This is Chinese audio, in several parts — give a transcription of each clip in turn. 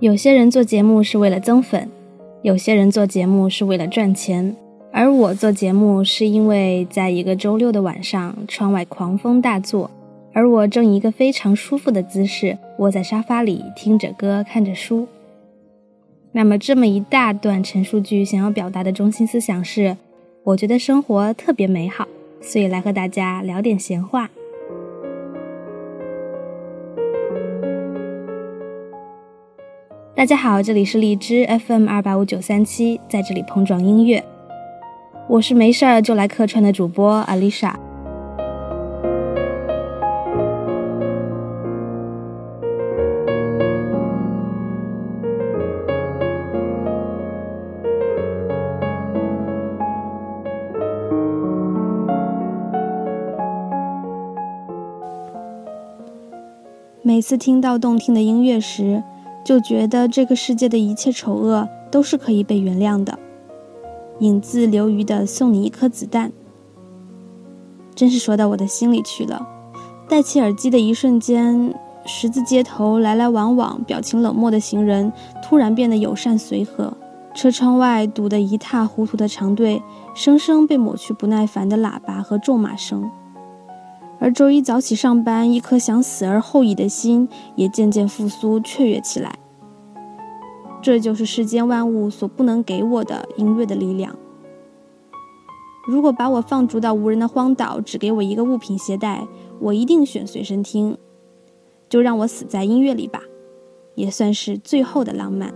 有些人做节目是为了增粉，有些人做节目是为了赚钱，而我做节目是因为在一个周六的晚上，窗外狂风大作，而我正以一个非常舒服的姿势窝在沙发里，听着歌，看着书。那么这么一大段陈述句，想要表达的中心思想是：我觉得生活特别美好，所以来和大家聊点闲话。大家好，这里是荔枝 FM 二八五九三七，在这里碰撞音乐。我是没事儿就来客串的主播阿丽莎。每次听到动听的音乐时，就觉得这个世界的一切丑恶都是可以被原谅的。影自留余的送你一颗子弹，真是说到我的心里去了。戴起耳机的一瞬间，十字街头来来往往、表情冷漠的行人突然变得友善随和。车窗外堵得一塌糊涂的长队，生生被抹去不耐烦的喇叭和重马声。而周一早起上班，一颗想死而后已的心也渐渐复苏、雀跃起来。这就是世间万物所不能给我的音乐的力量。如果把我放逐到无人的荒岛，只给我一个物品携带，我一定选随身听。就让我死在音乐里吧，也算是最后的浪漫。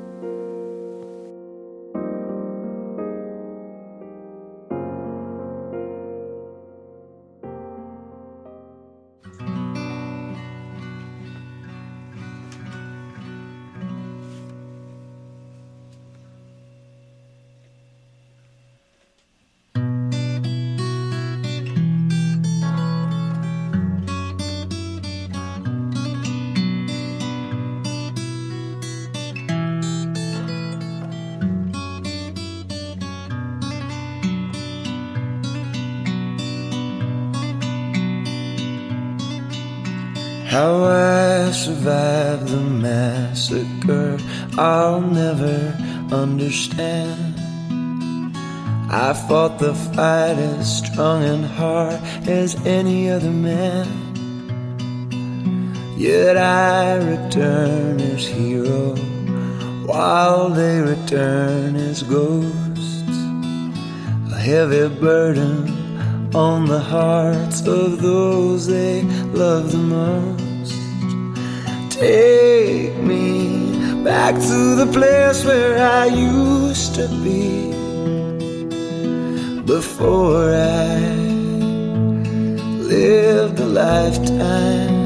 Massacre, I'll never understand. I fought the fight as strong and hard as any other man. Yet I return as hero, while they return as ghosts. A heavy burden on the hearts of those they love the most. Take me back to the place where I used to be before I lived a lifetime.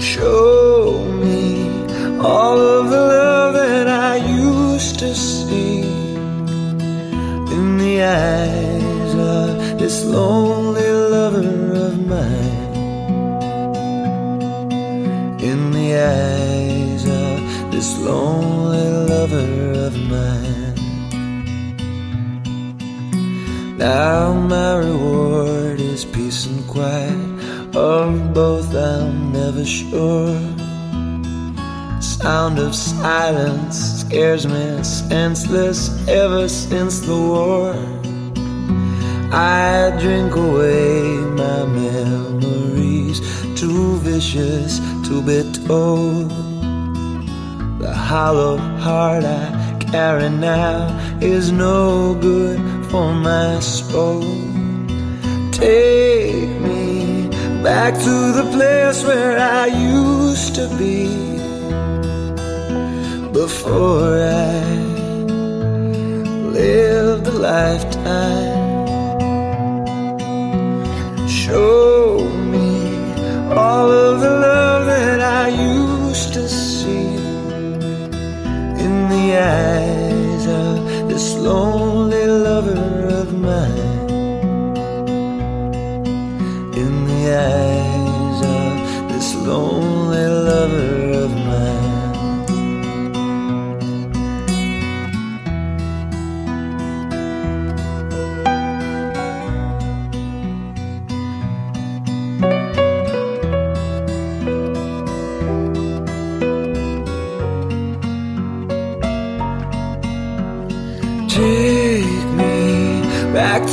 Show me all of the love that I used to see in the eyes of this lonely lover of mine. Eyes of this lonely lover of mine. Now my reward is peace and quiet. Of both I'm never sure. Sound of silence scares me senseless ever since the war. I drink away my memories, too vicious to be told. The hollow heart I carry now is no good for my soul. Take me back to the place where I used to be before I lived a lifetime. Show eyes of this lonely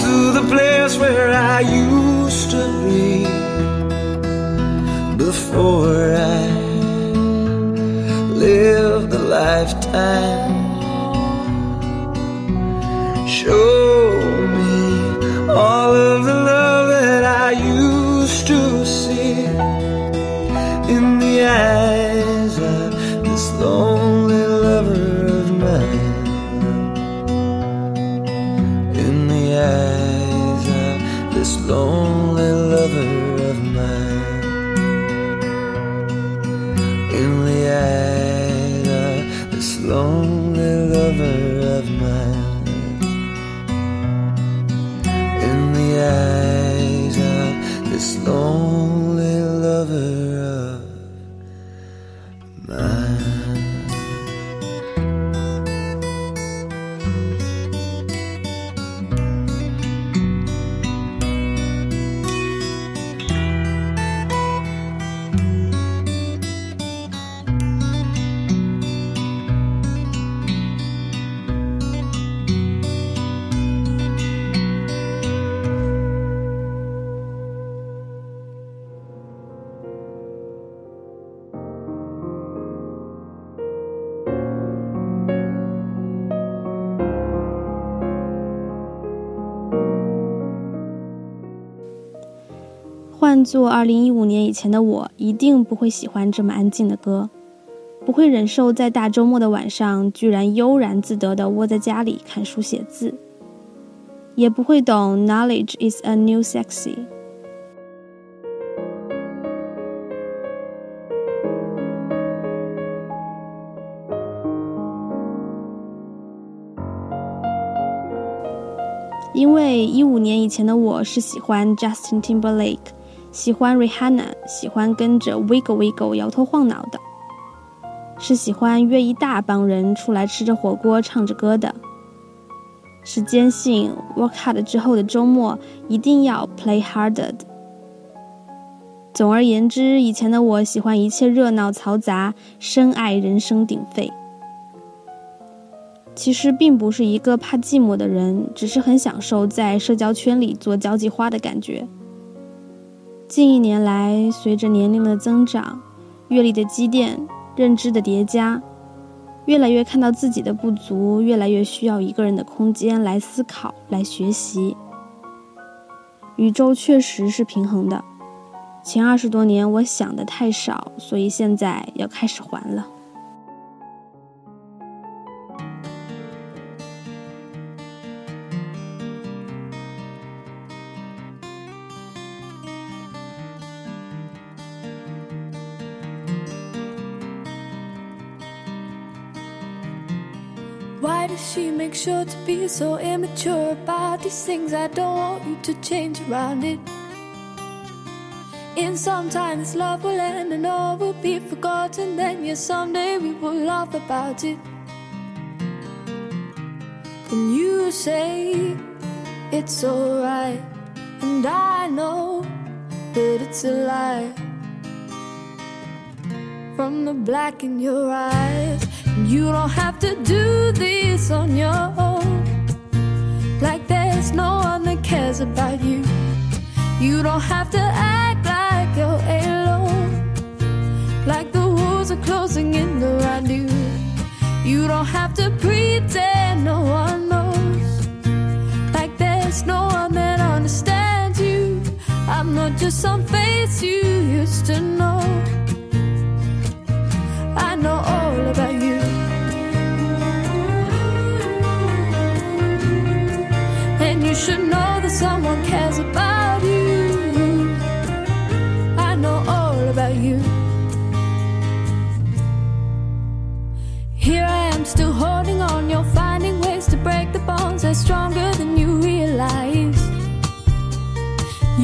to the place where I used to be before I lived a lifetime. Show me all of the love that I used to see in the eyes of this lonely lonely lover of mine. In the eyes of this lonely lover of mine. In the eyes of this lonely lover of mine. 换做二零一五年以前的我，一定不会喜欢这么安静的歌，不会忍受在大周末的晚上居然悠然自得地窝在家里看书写字，也不会懂 “knowledge is a new sexy”。因为一五年以前的我是喜欢 Justin Timberlake，喜欢 Rihanna，喜欢跟着 Wiggle Wiggle 摇头晃脑的，是喜欢约一大帮人出来吃着火锅唱着歌的，是坚信 work hard 之后的周末一定要 play harder 的。总而言之，以前的我喜欢一切热闹嘈杂，深爱人声鼎沸。其实并不是一个怕寂寞的人，只是很享受在社交圈里做交际花的感觉。近一年来，随着年龄的增长、阅历的积淀、认知的叠加，越来越看到自己的不足，越来越需要一个人的空间来思考、来学习。宇宙确实是平衡的，前二十多年我想的太少，所以现在要开始还了。Make sure to be so immature about these things? I don't want you to change around it. In some time, this love will end and all will be forgotten. Then, yes, someday we will laugh about it. And you say it's alright, and I know that it's a lie. From the black in your eyes, you don't have to do this on your own. Like there's no one that cares about you. You don't have to act like you're alone. Like the walls are closing in around you. You don't have to pretend no one knows. Like there's no one that understands you. I'm not just some face you used to know. Should know that someone cares about you. I know all about you. Here I am still holding on. You're finding ways to break the bonds that's stronger than you realize.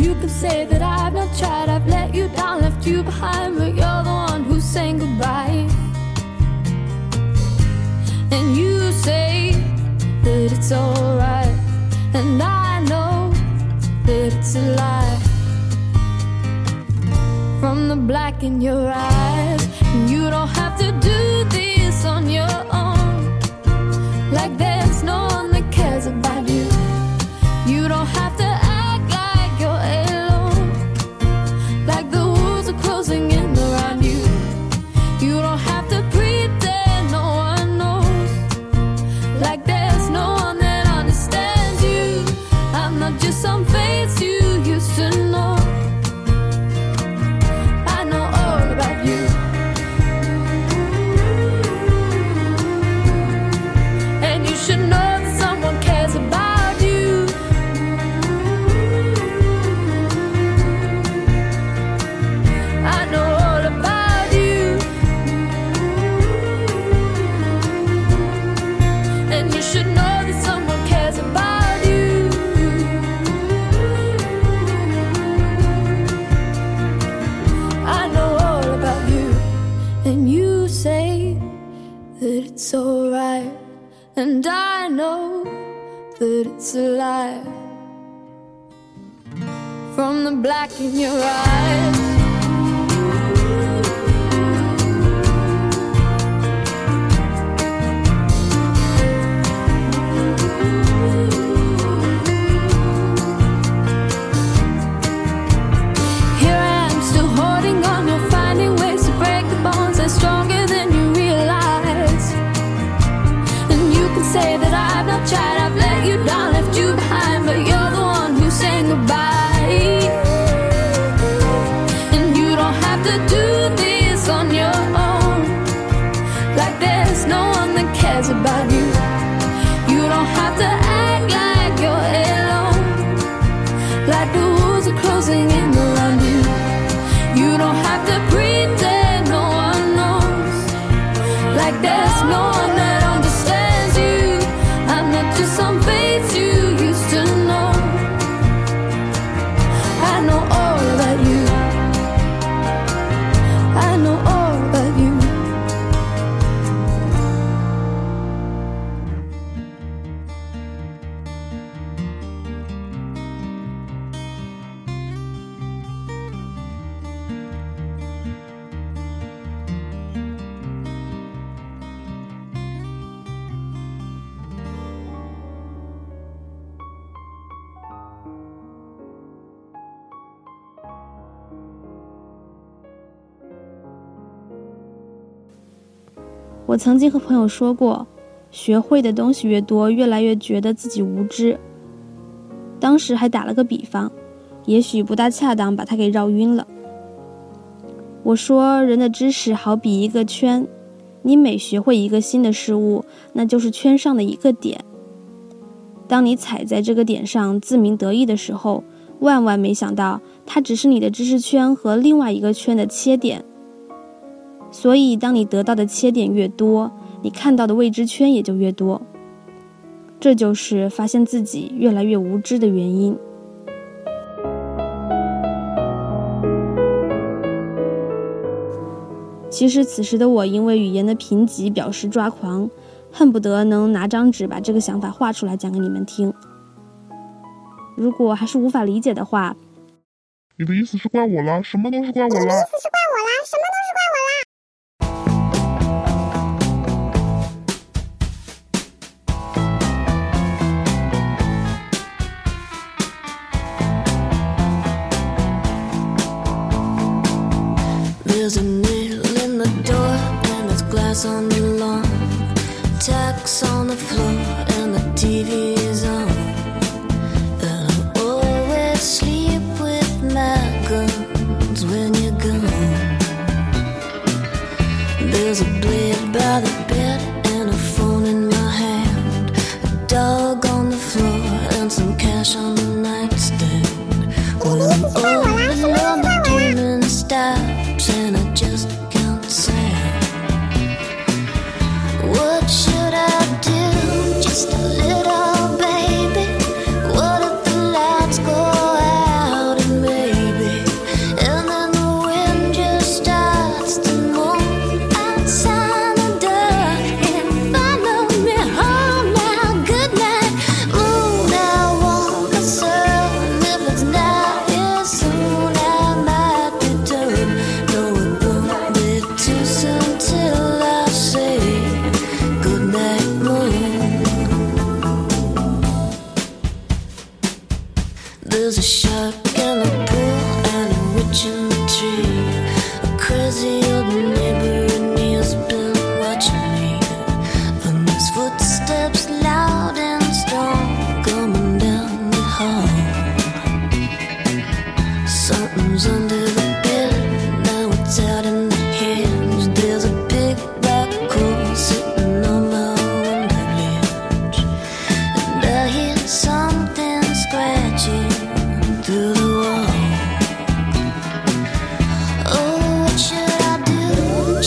You can say that I've not tried, I've let you down, left you behind, but you're the one who's saying goodbye. And you say that it's alright, and I it's a lie. From the black in your eyes, and you don't have to do this on your own. 我曾经和朋友说过，学会的东西越多，越来越觉得自己无知。当时还打了个比方，也许不大恰当，把它给绕晕了。我说，人的知识好比一个圈，你每学会一个新的事物，那就是圈上的一个点。当你踩在这个点上自鸣得意的时候，万万没想到，它只是你的知识圈和另外一个圈的切点。所以，当你得到的切点越多，你看到的未知圈也就越多。这就是发现自己越来越无知的原因。其实，此时的我因为语言的贫瘠表示抓狂，恨不得能拿张纸把这个想法画出来讲给你们听。如果还是无法理解的话，你的意思是怪我了？什么都是怪我了？怪我啦，There's a nail in the door and there's glass on the lawn. Tacks on the floor and the TV is on. And I always sleep with my guns when you're gone. There's a blade by the bed and a phone in my hand. A dog on the floor and some cash on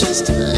just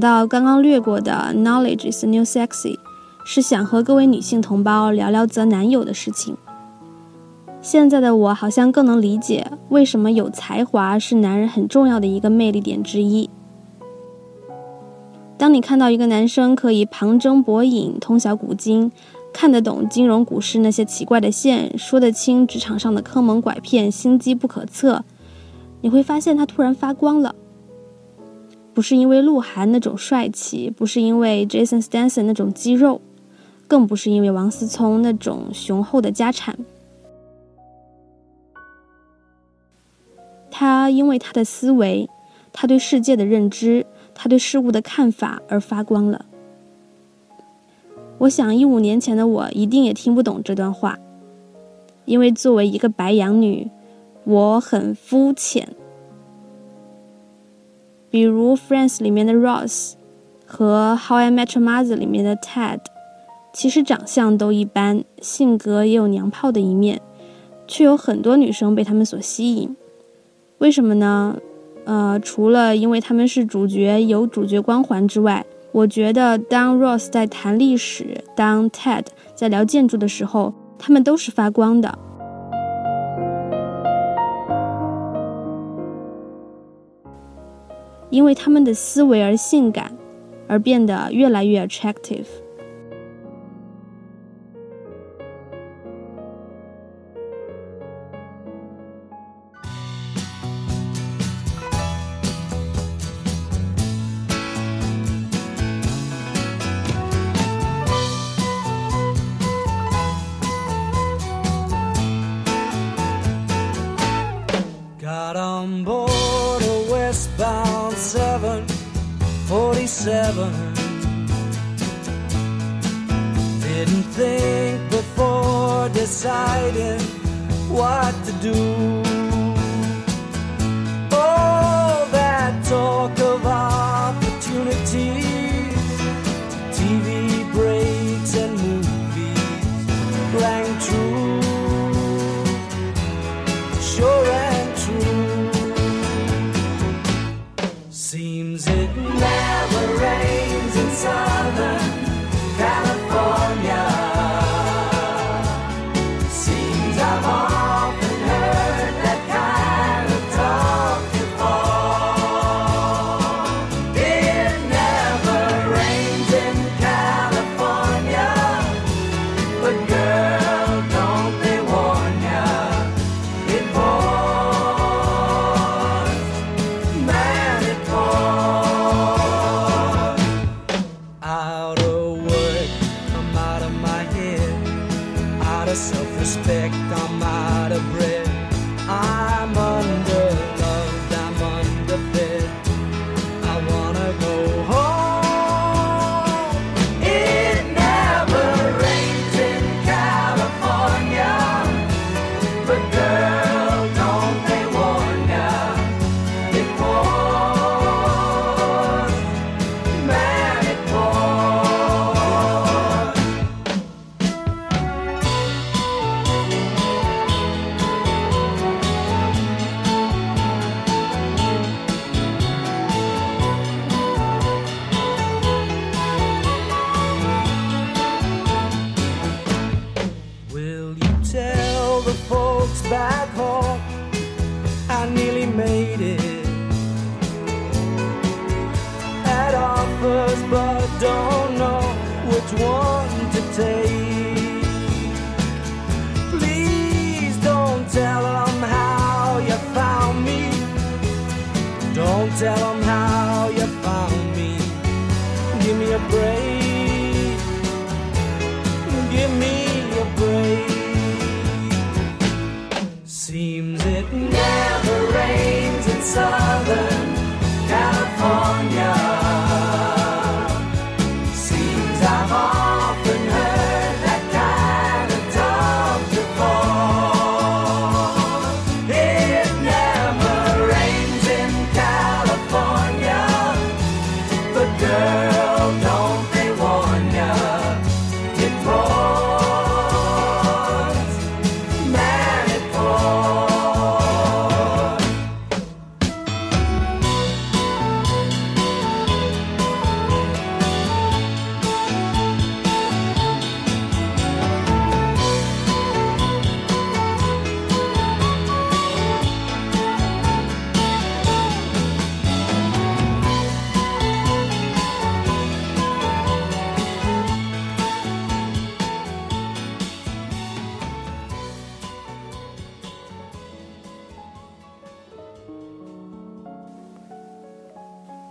到刚刚略过的 “knowledge is new sexy”，是想和各位女性同胞聊聊择男友的事情。现在的我好像更能理解为什么有才华是男人很重要的一个魅力点之一。当你看到一个男生可以旁征博引、通晓古今，看得懂金融股市那些奇怪的线，说得清职场上的坑蒙拐骗、心机不可测，你会发现他突然发光了。不是因为鹿晗那种帅气，不是因为 Jason Statham 那种肌肉，更不是因为王思聪那种雄厚的家产。他因为他的思维，他对世界的认知，他对事物的看法而发光了。我想一五年前的我一定也听不懂这段话，因为作为一个白羊女，我很肤浅。比如《Friends》里面的 Ross 和《How I Met Your Mother》里面的 Ted，其实长相都一般，性格也有娘炮的一面，却有很多女生被他们所吸引。为什么呢？呃，除了因为他们是主角，有主角光环之外，我觉得当 Ross 在谈历史，当 Ted 在聊建筑的时候，他们都是发光的。因为他们的思维而性感，而变得越来越 attractive。Tell them how you found me. Don't tell them how you found me. Give me a break. Give me a break. Seems it never rains in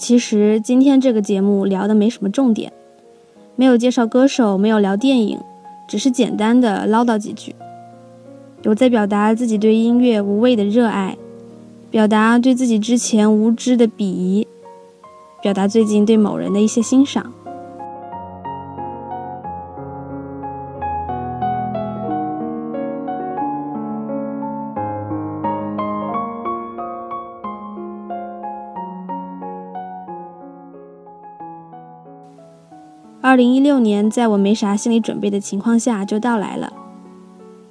其实今天这个节目聊的没什么重点，没有介绍歌手，没有聊电影，只是简单的唠叨几句。有在表达自己对音乐无畏的热爱，表达对自己之前无知的鄙夷，表达最近对某人的一些欣赏。二零一六年，在我没啥心理准备的情况下就到来了。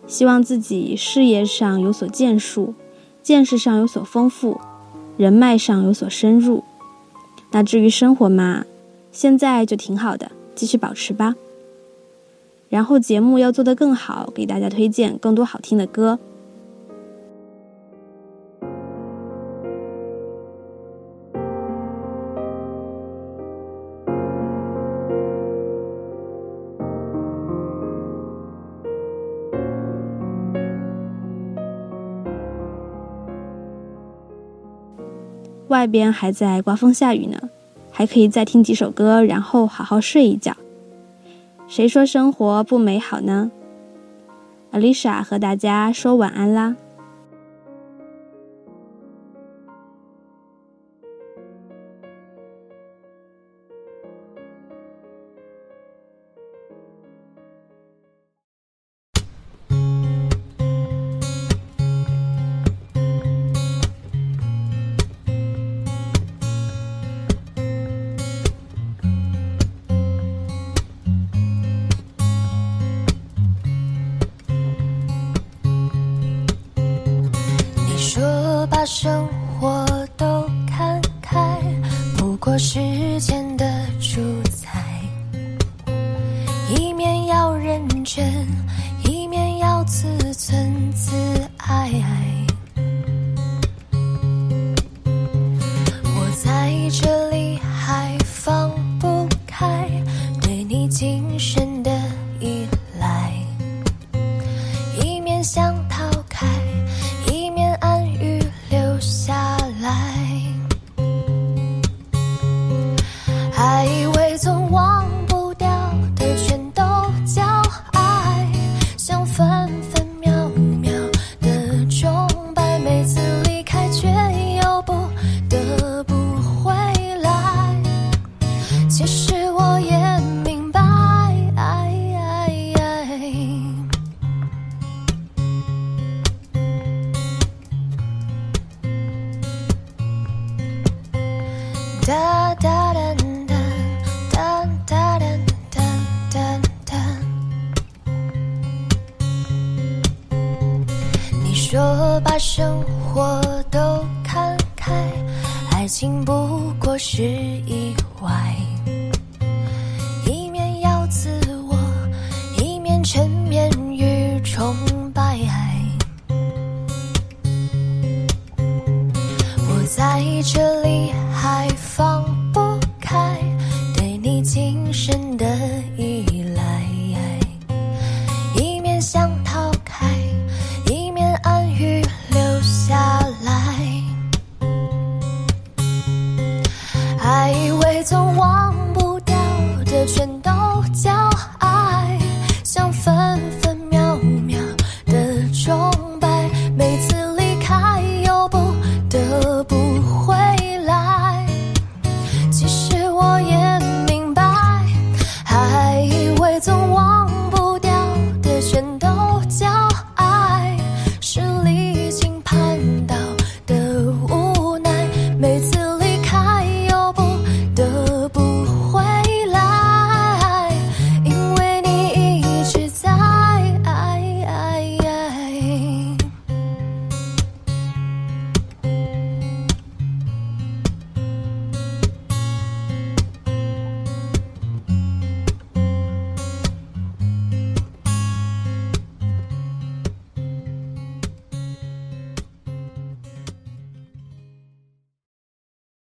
希望自己事业上有所建树，见识上有所丰富，人脉上有所深入。那至于生活嘛，现在就挺好的，继续保持吧。然后节目要做得更好，给大家推荐更多好听的歌。外边还在刮风下雨呢，还可以再听几首歌，然后好好睡一觉。谁说生活不美好呢？Alicia 和大家说晚安啦。人一面要自尊自哒哒哒哒哒哒哒哒哒。你说把生活都看开，爱情不过是一。